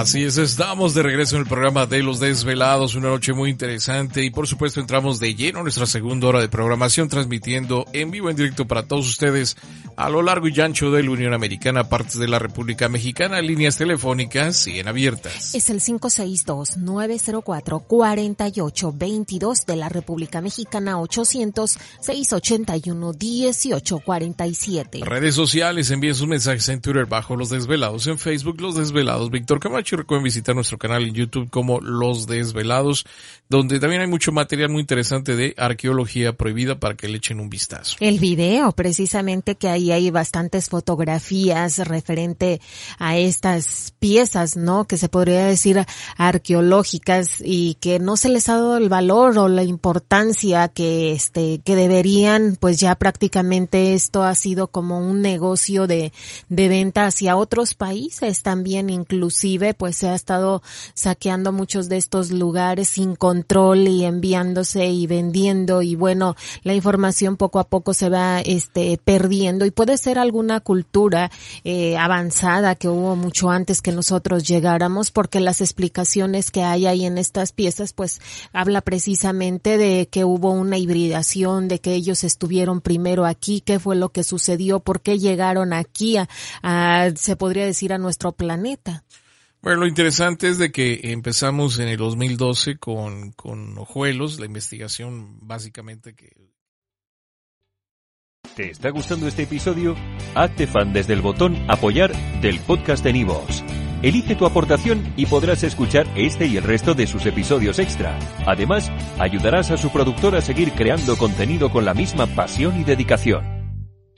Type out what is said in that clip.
Así es, estamos de regreso en el programa de Los Desvelados, una noche muy interesante y por supuesto entramos de lleno a nuestra segunda hora de programación transmitiendo en vivo en directo para todos ustedes a lo largo y ancho de la Unión Americana, partes de la República Mexicana, líneas telefónicas siguen abiertas. Es el 562-904-4822 de la República Mexicana, 800-681-1847. Redes sociales, envíen sus mensajes en Twitter bajo Los Desvelados, en Facebook Los Desvelados, Víctor Camacho recuerden visitar nuestro canal en YouTube como Los Desvelados, donde también hay mucho material muy interesante de arqueología prohibida para que le echen un vistazo. El video, precisamente que hay hay bastantes fotografías referente a estas piezas, ¿no? Que se podría decir arqueológicas y que no se les ha dado el valor o la importancia que este que deberían, pues ya prácticamente esto ha sido como un negocio de de venta hacia otros países también inclusive pues se ha estado saqueando muchos de estos lugares sin control y enviándose y vendiendo y bueno, la información poco a poco se va este perdiendo y puede ser alguna cultura eh, avanzada que hubo mucho antes que nosotros llegáramos, porque las explicaciones que hay ahí en estas piezas, pues habla precisamente de que hubo una hibridación, de que ellos estuvieron primero aquí, qué fue lo que sucedió, por qué llegaron aquí a, se podría decir, a nuestro planeta. Bueno, lo interesante es de que empezamos en el 2012 con, con Ojuelos, la investigación básicamente que ¿Te está gustando este episodio? Hazte fan desde el botón Apoyar del podcast de Nivos. Elige tu aportación y podrás escuchar este y el resto de sus episodios extra. Además, ayudarás a su productor a seguir creando contenido con la misma pasión y dedicación.